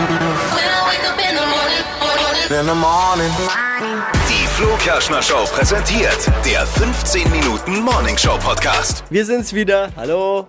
In the morning. Die Flo Kerschner Show präsentiert der 15 Minuten Morning Show Podcast. Wir sind's wieder. Hallo.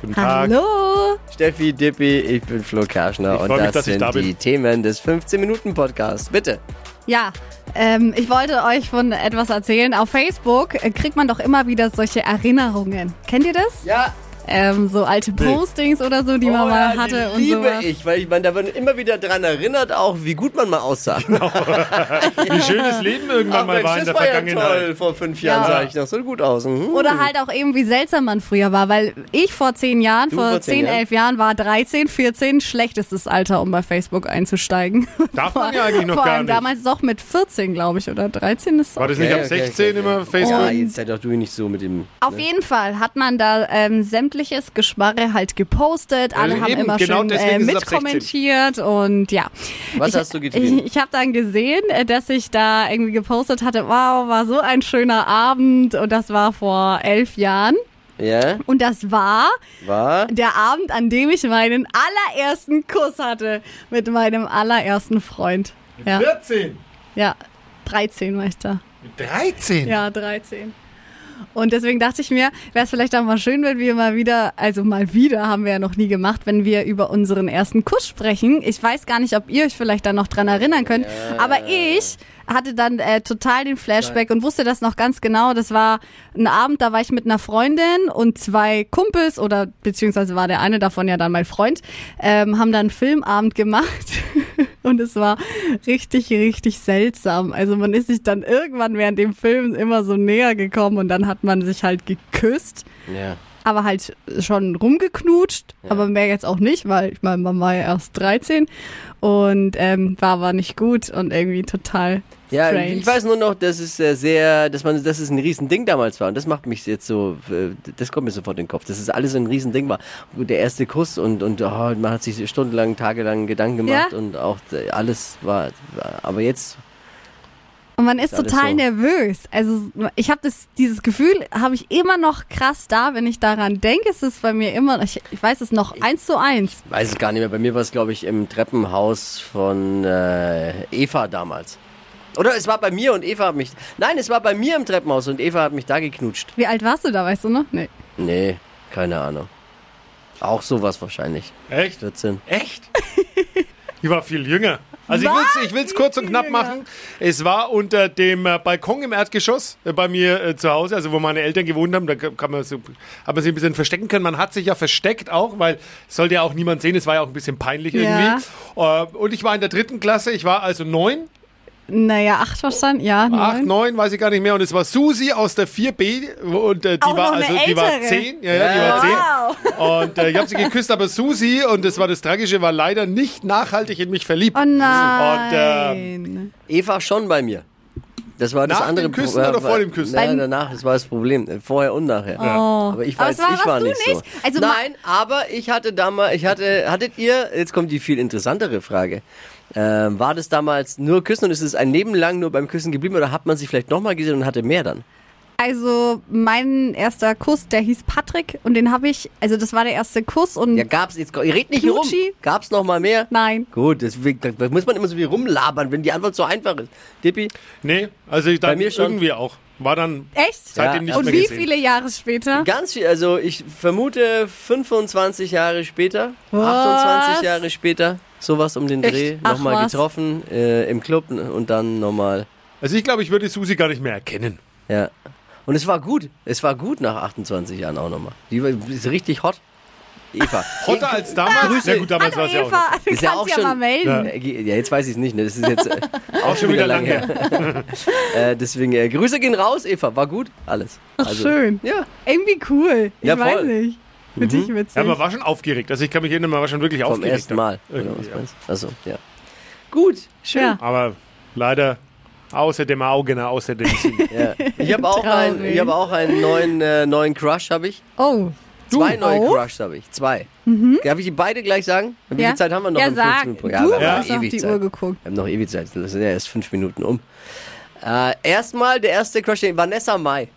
Guten Tag. Hallo. Steffi Dippi, ich bin Flo Kerschner Ich und freu mich, das dass ich sind da bin. die Themen des 15-Minuten-Podcasts. Bitte. Ja, ähm, ich wollte euch von etwas erzählen. Auf Facebook äh, kriegt man doch immer wieder solche Erinnerungen. Kennt ihr das? Ja, Ähm, so alte Postings oder so, die man mal hatte Oh die und liebe sowas. ich, weil ich meine, da wird immer wieder dran erinnert, auch wie gut man mal aussah. Wie schönes Leben irgendwann Ach mal Mensch, war in das der war ja Vergangenheit. toll. Vor fünf Jahren Ja. sah ich noch so gut aus. Mhm. Oder halt auch eben, wie seltsam man früher war, weil ich vor zehn Jahren, Du vor vor zehn zehn, Jahren? elf Jahren war 13, 14 schlechtestes Alter, um bei Facebook einzusteigen. Darf man ja eigentlich noch Vor gar allem nicht. damals doch mit 14, glaube ich, oder 13 ist War das Okay, nicht ab okay, 16 okay, immer okay. Facebook? Ja, jetzt seid doch du nicht so mit dem. Auf jeden Fall hat man da ähm, sämtliches Geschmarre halt gepostet. Alle Ja, haben eben, immer genau schön deswegen äh, ist es ab 16. mitkommentiert und ja. Was ich, hast du getrieben? Ich, ich habe dann gesehen, äh, dass ich da irgendwie gepostet hatte, wow, war so ein schöner Abend und das war vor elf Jahren. Ja, Und das war war. der Abend, an dem ich meinen allerersten Kuss hatte mit meinem allerersten Freund. Ja, 14. ja 13 war ich da. 13. Ja, 13. Und deswegen dachte ich mir, wäre es vielleicht auch mal schön, wenn wir mal wieder, also mal wieder haben wir ja noch nie gemacht, wenn wir über unseren ersten Kuss sprechen. Ich weiß gar nicht, ob ihr euch vielleicht da noch dran erinnern könnt, aber ich hatte dann äh, total den Flashback und wusste das noch ganz genau. Das war ein Abend, da war ich mit einer Freundin und zwei Kumpels oder beziehungsweise war der eine davon ja dann mein Freund, ähm, haben dann einen Filmabend gemacht und es war richtig, richtig seltsam. Also man ist sich dann irgendwann während dem Film immer so näher gekommen und dann hat man sich halt geküsst, Ja. Aber halt schon rumgeknutscht, aber mehr jetzt auch nicht, weil ich meine, man war ja erst 13 und ähm, war aber nicht gut und irgendwie total Ja, strange. ich weiß nur noch, dass es äh, sehr, dass man, dass es ein Riesending damals war und das macht mich jetzt so, äh, das kommt mir sofort in den Kopf, dass es alles ein Riesending war. Der erste Kuss und und oh, man hat sich stundenlang, tagelang Gedanken gemacht Ja. und auch äh, alles war, war aber jetzt Und man ist Ist total so. nervös. Also ich habe das, dieses Gefühl habe ich immer noch krass da, wenn ich daran denke. Es ist bei mir immer, ich, ich weiß es noch eins zu eins. weiß es gar nicht mehr. Bei mir war es glaube ich im Treppenhaus von äh, Eva damals. Oder es war bei mir und Eva hat mich. Nein, es war bei mir im Treppenhaus und Eva hat mich da geknutscht. Wie alt warst du da, weißt du noch? Nee. Nee, keine Ahnung. Auch sowas wahrscheinlich. Echt? 14. Echt? Ich war viel jünger. Also ich Was? ich will's kurz und knapp machen. Es war unter dem äh, Balkon im Erdgeschoss äh, bei mir äh, zu Hause, also wo meine Eltern gewohnt haben. Da kann man so, hat man sich ein bisschen verstecken können. Man hat sich ja versteckt auch, weil es sollte ja auch niemand sehen. Es war ja auch ein bisschen peinlich irgendwie. Äh, und ich war in der dritten Klasse. Ich war also neun, Naja, acht wahrscheinlich, ja. acht, neun. neun, weiß ich gar nicht mehr. Und es war Susi aus der 4B und äh, die Auch war noch eine also die war zehn. Ja, ja, die war zehn. Wow. Und äh, ich habe sie geküsst, aber Susi, und das war das Tragische, war leider nicht nachhaltig in mich verliebt. Oh nein. ähm, Eva schon bei mir. Das war das Nach andere dem Küssen Pro- oder vor dem Küssen? Nein, danach, das war das Problem. Äh, Vorher und nachher. Aber ich Aber weiß, es war- ich war warst du nicht so. nicht? Also Nein, aber ich hatte damals, ich hatte, hattet ihr, jetzt kommt die viel interessantere Frage. Ähm, war das damals nur Küssen und ist es ein Leben lang nur beim Küssen geblieben oder hat man sich vielleicht nochmal gesehen und hatte mehr dann? Also mein erster Kuss, der hieß Patrick und den habe ich, also das war der erste Kuss und Ja, gab's, jetzt, ihr redet nicht rum. Knutschi? Gab's noch mal mehr? nein. Gut, deswegen, da muss man immer so viel rumlabern, wenn die Antwort so einfach ist. Dippi? Nee, also ich schon. irgendwie auch. War dann Echt? seitdem Ja, nicht und mehr wie gesehen. viele Jahre später? Ganz viel, also ich vermute 25 Jahre später, Was? 28 Jahre später, sowas um den Dreh, nochmal getroffen äh, im Club und dann nochmal, Also ich glaube, ich würde Susi gar nicht mehr erkennen. ja. Und es war gut, es war gut nach 28 Jahren auch nochmal. Die war, ist richtig hot. Eva. Hotter als damals? Grüße. Ja gut, damals war es ja auch Eva, du Ist ja kannst auch ja schon- mal melden. Ja, jetzt weiß ich es nicht, ne? das ist jetzt äh, Auch schon wieder lang her. äh, deswegen, äh, Grüße gehen raus, Eva, war gut, alles. Ach, schön. Ja, Irgendwie cool. Ich Ja, weiß voll. nicht. Finde ich witzig. Ja, man war schon aufgeregt. Also ich kann mich erinnern, man war schon wirklich vom aufgeregt. ersten Mal. Was ja. Gut, schön. ja. Aber leider außer dem Auge, ne, außer dem Sinn. Ja. Ich habe auch, ein, Traurig. ich hab auch einen neuen, äh, neuen Crush, habe ich. Oh. Zwei neue auch? Crushs habe ich. Zwei. Darf ich die beide gleich sagen? Wie Ja. viel Zeit haben wir noch? Ja, sag. 15 Minuten? Du Ja, wir haben hast noch auf ewig die Zeit. Uhr geguckt. Wir haben noch ewig Zeit. Das sind ja erst fünf Minuten um. Äh, erstmal der erste Crush, Vanessa Mai.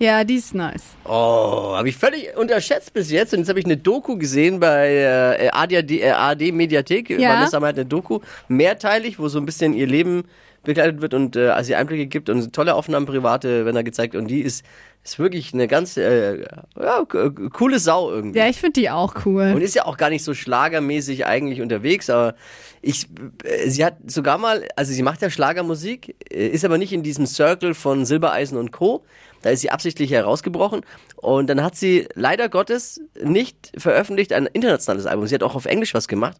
Ja, die ist nice. Oh, habe ich völlig unterschätzt bis jetzt. Und jetzt habe ich eine Doku gesehen bei äh, ARD, äh, ARD Mediathek. Ja. Vanessa hat eine Doku, mehrteilig, wo so ein bisschen ihr Leben begleitet wird und äh, sie Einblicke gibt und tolle Aufnahmen private werden da gezeigt. Und die ist, ist wirklich eine ganz äh, ja, coole Sau irgendwie. Ja, ich finde die auch cool. Und ist ja auch gar nicht so schlagermäßig eigentlich unterwegs, aber ich, äh, sie hat sogar mal, also sie macht ja Schlagermusik, äh, ist aber nicht in diesem Circle von Silbereisen und Co. Da ist sie absichtlich herausgebrochen und dann hat sie leider Gottes nicht veröffentlicht ein internationales Album. Sie hat auch auf Englisch was gemacht,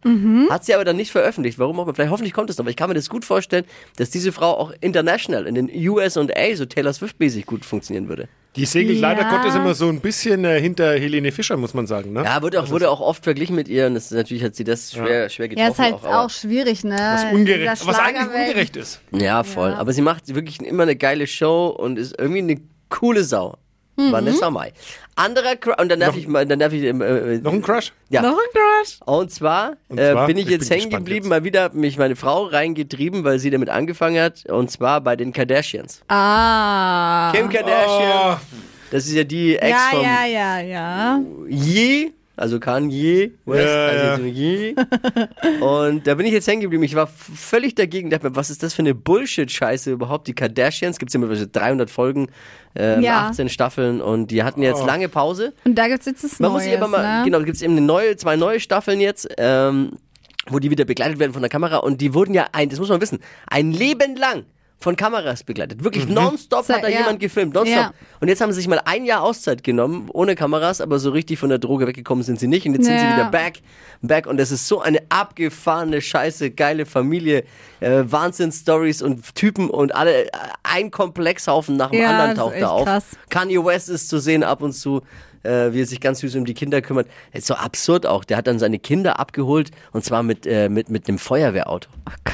hat sie aber dann nicht veröffentlicht. Warum auch immer? Vielleicht hoffentlich kommt es noch, aber ich kann mir das gut vorstellen, dass diese Frau auch international in den US und A so Taylor Swift-mäßig gut funktionieren würde. Die segelt Ja. leider Gottes immer so ein bisschen äh, hinter Helene Fischer, muss man sagen. Ne? Ja, wurde auch, wurde auch oft verglichen mit ihr und das natürlich hat sie das schwer, schwer getroffen. ja, ist halt auch, aber- schwierig, ne? was, ungerecht, was eigentlich ungerecht ist. Ja, voll. Aber sie macht wirklich immer eine geile Show und ist irgendwie eine coole Sau. Mhm. Vanessa Mai. Anderer Cru und dann darf Noch- ich mal, dann darf ich ähm, äh, Noch ein Crush? ja. Noch ein Crush? Und zwar, Und äh, zwar? bin ich Ich jetzt bin hängen geblieben, jetzt. mal wieder hat mich meine Frau reingetrieben, weil sie damit angefangen hat. Und zwar bei den Kardashians. Ah. Kim Kardashian, Oh, das ist ja die Ex ja, vom ja, ja, ja. Ye, also Kanye West, Ja, also Ye. Und da bin ich jetzt hängen geblieben. Ich war völlig dagegen, dachte mir, was ist das für eine Bullshit-Scheiße überhaupt? Die Kardashians, gibt's ja mittlerweile 300 Folgen, äh, Ja. 18 Staffeln und die hatten jetzt lange Pause. Und da gibt's jetzt das Man Neues, muss aber mal, ne? genau, gibt's eben eine neue, zwei neue Staffeln jetzt, ähm, wo die wieder begleitet werden von der Kamera und die wurden ja ein, das muss man wissen, ein Leben lang von Kameras begleitet. Wirklich nonstop So, hat da ja. jemand gefilmt, nonstop. Ja. Und jetzt haben sie sich mal ein Jahr Auszeit genommen, ohne Kameras, aber so richtig von der Droge weggekommen sind sie nicht. Und jetzt sind sie Ja. wieder back, back. Und das ist so eine abgefahrene, scheiße, geile Familie. Äh, Wahnsinn-Stories und Typen und alle, äh, ein Komplexhaufen nach dem Ja, anderen das ist taucht da auf. krass. Kanye West ist zu sehen ab und zu, äh, wie er sich ganz süß um die Kinder kümmert. ist so absurd auch. Der hat dann seine Kinder abgeholt und zwar mit, äh, mit, mit einem Feuerwehrauto. Gott.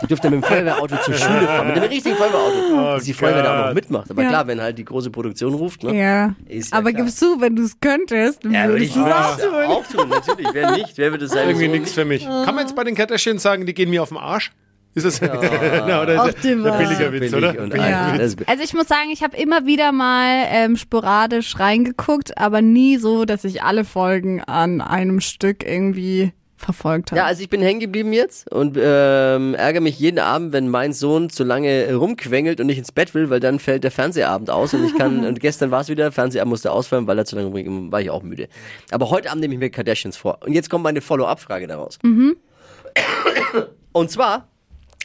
Die durfte mit dem Feuerwehrauto zur Schule fahren. Mit dem richtigen Feuerwehrauto. dass die Feuerwehr da auch noch mitmacht. Aber Ja. klar, wenn halt die große Produktion ruft, ne? Ja. Ist ja aber klar. gibst du, wenn du es könntest, Ja, würde würdest ich du es auch tun. auch tun, natürlich. Wer nicht? Wer würde sagen, irgendwie so nichts für mich. Kann man jetzt bei den Kardashians sagen, die gehen mir auf den Arsch? Ist das Na, oder Auch ist ein billiger Witz, billig oder? und Billiger Ja. Witz. Also ich muss sagen, ich habe immer wieder mal ähm, sporadisch reingeguckt, aber nie so, dass ich alle Folgen an einem Stück irgendwie verfolgt habe. Ja, also ich bin hängen geblieben jetzt und ähm, ärgere mich jeden Abend, wenn mein Sohn zu lange rumquengelt und nicht ins Bett will, weil dann fällt der Fernsehabend aus und ich kann, und gestern war es wieder, Fernsehabend musste ausfallen, weil er zu lange rumging, war ich auch müde. Aber heute Abend nehme ich mir Kardashians vor. Und jetzt kommt meine Follow-up-Frage daraus. Und zwar,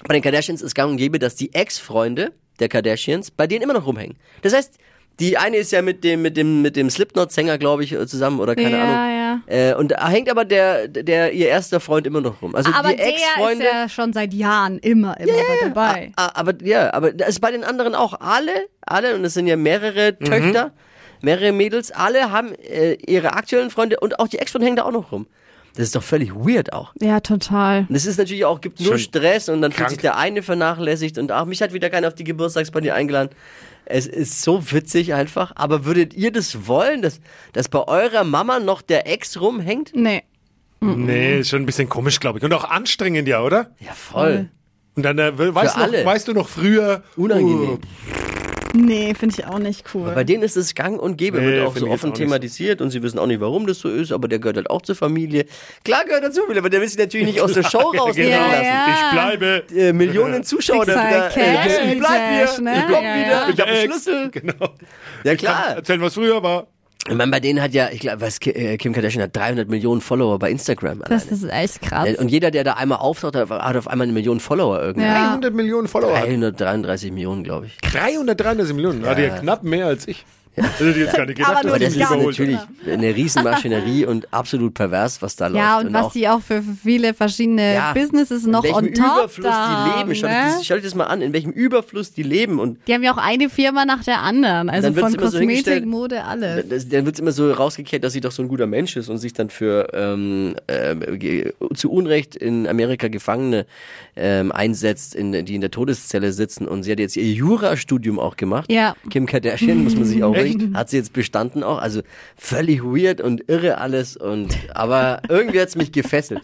bei den Kardashians ist gang und gäbe, dass die Ex-Freunde der Kardashians bei denen immer noch rumhängen. Das heißt, die eine ist ja mit dem, mit dem, mit dem Slipknot-Sänger, glaube ich, zusammen oder keine Ja, Ahnung. Ja. Äh, und da hängt aber der, der, ihr erster Freund immer noch rum. Also aber die der ist ja schon seit Jahren immer, immer mit dabei. Aber ja, aber das ist bei den anderen auch alle, alle, und es sind ja mehrere Töchter, mehrere Mädels, alle haben äh, ihre aktuellen Freunde und auch die Ex-Freunde hängen da auch noch rum. Das ist doch völlig weird auch. Ja, total. Und es ist natürlich auch, gibt nur Schon Stress und dann fühlt krank. sich der eine vernachlässigt und ach, mich hat wieder keiner auf die Geburtstagsparty eingeladen. Es ist so witzig einfach. Aber würdet ihr das wollen, dass, dass bei eurer Mama noch der Ex rumhängt? Nee. Nee, ist schon ein bisschen komisch, glaube ich. Und auch anstrengend, ja, oder? Ja, voll. Und dann äh, weißt, noch, alle. weißt du noch früher. Unangenehm. Nee, finde ich auch nicht cool. Bei denen ist es gang und gäbe, Nee, wird auch so offen auch nicht so. thematisiert und sie wissen auch nicht, warum das so ist, aber der gehört halt auch zur Familie. Klar gehört er zur Familie, aber der will sich natürlich nicht aus der Show rausnehmen genau. lassen. Ja. Ich bleibe. Äh, Millionen Zuschauer, Pixar wieder, Cash, äh, ich bleib hier, Cash, ne? ich komm Ja, wieder, ja. ich hab einen Ex. Schlüssel. Genau. Ja klar. Erzählen, was früher war. Ich meine, bei denen hat ja, ich glaube, was äh, Kim Kardashian hat 300 Millionen Follower bei Instagram. das alleine. ist echt krass. und jeder, der da einmal auftaucht, hat hat auf einmal eine Million Follower irgendwie. Ja. 300 Millionen Follower. 333 Millionen, glaube ich. 333 Millionen. Ja. Hatte ja knapp mehr als ich. Das hätte ich jetzt gar nicht gedacht, Aber das ist natürlich eine Riesenmaschinerie und absolut pervers, was da läuft. ja, und, was auch die auch für viele verschiedene Ja. Businesses noch in welchem on top Überfluss da die leben. Schau, ne? dir das, schau dir das mal an, in welchem Überfluss die leben. Und Die haben ja auch eine Firma nach der anderen. Also von so Kosmetik, hingestellt- Mode, alles. dann wird immer so rausgekehrt, dass sie doch so ein guter Mensch ist und sich dann für ähm, ge- zu Unrecht in Amerika Gefangene ähm, einsetzt, in, die in der Todeszelle sitzen. Und sie hat jetzt ihr Jurastudium auch gemacht. Ja. Kim Kardashian, muss man sich auch Bringen, hat sie jetzt bestanden auch. Also völlig weird und irre alles. Und aber irgendwie hat's mich gefesselt.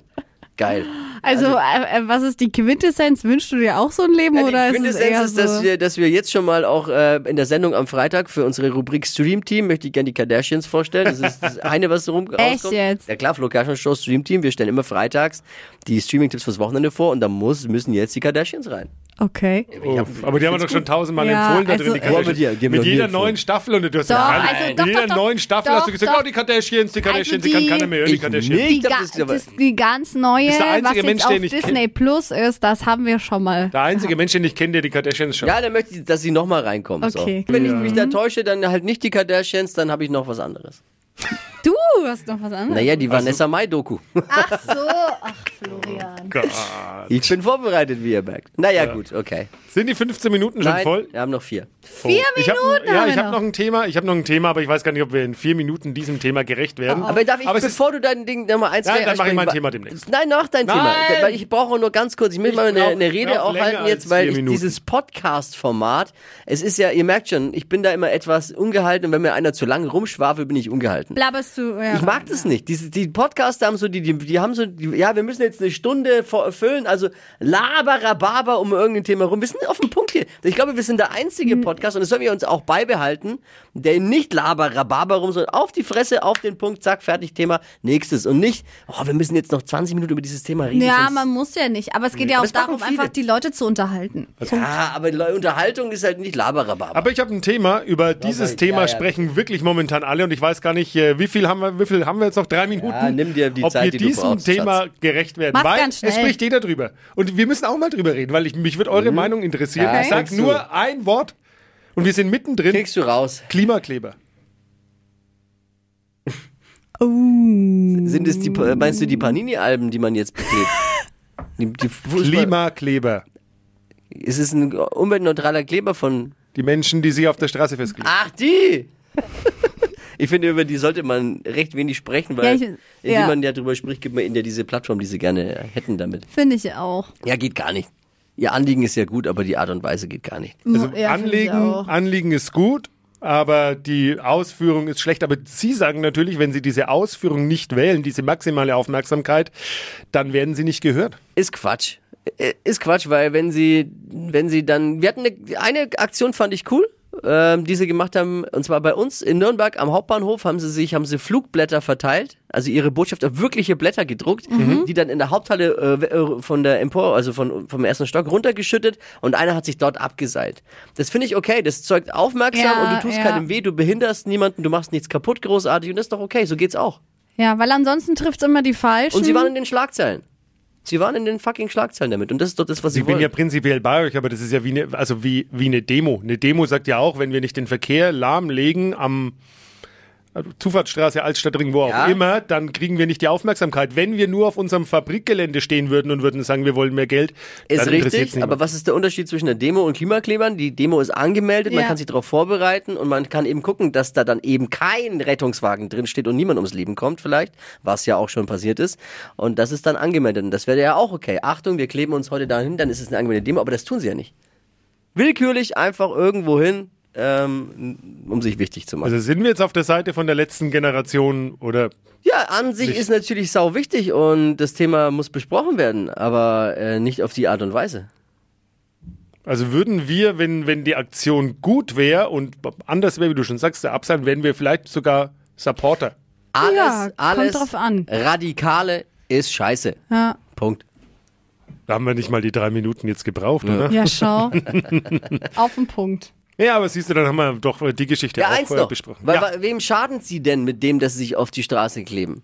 Geil. Also, äh, äh, was ist die Quintessenz? Wünschst du dir auch so ein Leben Ja, oder die ist es Quintessenz eher ist, so? dass wir, dass wir jetzt schon mal auch äh, in der Sendung am Freitag für unsere Rubrik Stream Team möchte ich gerne die Kardashians vorstellen. Das ist das eine, was so rum Echt rauskommt. jetzt? Ja klar, Flo Kerschner Show Stream Team. Wir stellen immer freitags die Streaming-Tipps fürs Wochenende vor und da muss, müssen jetzt die Kardashians rein. Okay. Oh, aber die haben wir doch schon tausendmal Ja, empfohlen da also- drin. Die Kardashians. die- die mit nie jeder neuen Staffel und du hast Doch, ja, also mit doch, jeder doch, neuen Staffel Doch, hast du gesagt, doch. oh, die Kardashians, die Kardashians, die, kann die- keiner mehr hören, die Ich Kardashians. nicht. Die, hab ga das das, die ganz neue, Bist der was einzige jetzt Mensch, auf den ich kenn. Disney Plus ist, das haben wir schon mal. Der einzige Mensch, den ich kenne, der die Kardashians schaut. Ja, dann möchte ich, dass sie nochmal reinkommen. Okay. So. Wenn ich mich da täusche, dann halt nicht die Kardashians, dann habe ich noch was anderes. Du hast noch was anderes. Naja, die Vanessa Mai Doku. Ach so, ach Florian. Gott. Ich bin vorbereitet, wie ihr merkt. Naja, gut, okay. Sind die 15 Minuten schon Nein, voll? wir haben noch vier. Vier Oh. Ich hab, Minuten Ja, ich habe noch. noch ein Thema. Ich habe noch ein Thema, aber ich weiß gar nicht, ob wir in vier Minuten diesem Thema gerecht werden. Aber darf ich, Aber bevor du dein Ding nochmal eins Nein, zwei dann mach ich mein Thema demnächst. Nein, noch dein Nein! Thema. Weil ich brauche nur ganz kurz, ich will Ich mal eine, eine Rede auch halten jetzt, weil ich Minuten. dieses Podcast-Format, es ist ja, ihr merkt schon, ich bin da immer etwas ungehalten und wenn mir einer zu lange rumschwafelt, bin ich ungehalten. Blabberst du? Ja. Ich mag das nicht. Diese, die Podcaster haben so, die, die, die haben so, die, ja, wir müssen jetzt eine Stunde füllen, also Laber, um irgendein Thema rum. Wir sind auf dem Punkt hier. Ich glaube, wir sind der einzige Podcast und das sollen wir uns auch beibehalten, der nicht Laber, rum, sondern auf die Fresse, auf den Punkt, zack, fertig, Thema, nächstes. Und nicht, oh, wir müssen jetzt noch 20 Minuten über dieses Thema reden. Ja, man muss ja nicht. Aber es geht ja auch darum, einfach die Leute zu unterhalten. ja, aber die Unterhaltung ist halt nicht Laber, Aber ich habe ein Thema, über dieses ja, Thema ja. sprechen wirklich momentan alle und ich weiß gar nicht, äh, wie viel haben wir, wie viel haben wir jetzt noch? Drei Minuten? nimm dir die ob Zeit, wir die du diesem brauchst, Thema Schatz. gerecht werden. Mach's weil ganz schnell. es spricht jeder drüber. Und wir müssen auch mal drüber reden, weil ich, mich wird eure Meinung interessieren. Mhm. Ja, ich sag kriegst du. nur ein Wort und wir sind mittendrin. Kriegst du raus. Klimakleber. Sind es die, meinst du die Panini-Alben, die man jetzt beklebt? Die, die Klimakleber. Ist es ein umweltneutraler Kleber von. Die Menschen, die sich auf der Straße festkleben. Ach, die! ich finde, über die sollte man recht wenig sprechen, weil Ja, ich- ja. jemand, der darüber spricht, gibt man ihnen ja diese Plattform, die sie gerne hätten damit. Finde ich auch. Ja, geht gar nicht. Ihr Anliegen ist ja gut, aber die Art und Weise geht gar nicht. Also ja, Anliegen. Anliegen ist gut, aber die Ausführung ist schlecht. Aber Sie sagen natürlich, wenn Sie diese Ausführung nicht wählen, diese maximale Aufmerksamkeit, dann werden Sie nicht gehört. Ist Quatsch. Äh, Ist Quatsch, weil wenn sie, wenn sie dann, wir hatten eine, eine Aktion fand ich cool, ähm, die sie gemacht haben, und zwar bei uns in Nürnberg am Hauptbahnhof haben sie sich, haben sie Flugblätter verteilt, also ihre Botschaft auf wirkliche Blätter gedruckt, die dann in der Haupthalle äh, äh, von der Empor, also von, vom ersten Stock runtergeschüttet und einer hat sich dort abgeseilt. Das finde ich okay, das zeugt aufmerksam Ja, und du tust ja. keinem weh, du behinderst niemanden, du machst nichts kaputt großartig und das ist doch okay, so geht's auch. Ja, weil ansonsten trifft es immer die Falschen. Und sie waren in den Schlagzeilen. Sie waren in den fucking Schlagzeilen damit und das ist doch das, was sie Ich bin wollen. ja prinzipiell bei euch, aber das ist ja wie eine, also wie, wie eine Demo. Eine Demo sagt ja auch, wenn wir nicht den Verkehr lahmlegen am also Zufahrtsstraße, Altstadtring, wo auch Ja. immer, dann kriegen wir nicht die Aufmerksamkeit. Wenn wir nur auf unserem Fabrikgelände stehen würden und würden sagen, wir wollen mehr Geld, Ist dann richtig, aber was ist der Unterschied zwischen der Demo und Klimaklebern? Die Demo ist angemeldet, man Ja. kann sich darauf vorbereiten und man kann eben gucken, dass da dann eben kein Rettungswagen drin steht und niemand ums Leben kommt vielleicht, was ja auch schon passiert ist. Und das ist dann angemeldet und das wäre ja auch okay. Achtung, wir kleben uns heute dahin, dann ist es eine angemeldete Demo, aber das tun sie ja nicht. Willkürlich einfach irgendwo hin, ähm, um sich wichtig zu machen. Also sind wir jetzt auf der Seite von der letzten Generation oder Ja, an sich ist natürlich sau wichtig und das Thema muss besprochen werden, aber äh, nicht auf die Art und Weise. Also würden wir, wenn, wenn die Aktion gut wäre und anders wäre, wie du schon sagst, der Absand, wären wir vielleicht sogar Supporter. Alles, Ja, kommt alles drauf an. Radikale ist scheiße. Ja, Punkt. Da haben wir nicht mal die drei Minuten jetzt gebraucht, oder? ja schau. Auf den Punkt. Ja, aber siehst du, dann haben wir doch die Geschichte Ja, auch vorher noch. besprochen. Weil, ja. wem schaden sie denn mit dem, dass sie sich auf die Straße kleben?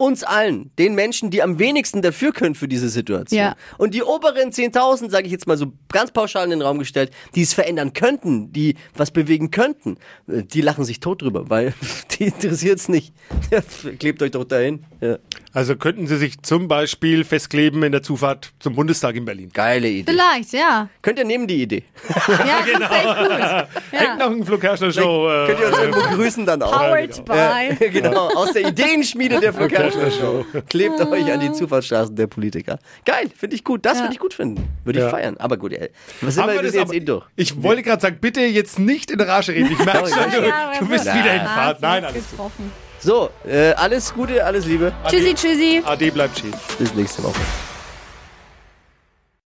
Uns allen, den Menschen, die am wenigsten dafür können für diese Situation. Ja. Und die oberen 10.000, sage ich jetzt mal so ganz pauschal in den Raum gestellt, die es verändern könnten, die was bewegen könnten, äh, die lachen sich tot drüber, weil die interessiert es nicht. Ja, Klebt euch doch dahin. Ja. Also könnten Sie sich zum Beispiel festkleben in der Zufahrt zum Bundestag in Berlin. Geile Idee. Vielleicht, ja. Könnt ihr nehmen die Idee? Ja, genau. das ist echt gut. Hängt Ja. noch ein Flo Kerschner Show. Äh, Könnt ihr uns irgendwo grüßen dann auch? Powered by. genau, aus der Ideenschmiede der Flo Klebt euch an die Zufahrtsstraßen der Politiker. Geil, finde ich gut. Das Ja. würde ich gut finden. Würde ich Ja. feiern. Aber gut, ey. Was sind wir, wir jetzt aber- eh durch. Ich wollte gerade sagen, bitte jetzt nicht in Rage reden. Ich merke schon, du, du bist wieder in Fahrt. Nein, alles gut. So, äh, alles Gute, alles Liebe. Tschüssi, tschüssi. Ade bleibt stehen. Bis nächste Woche.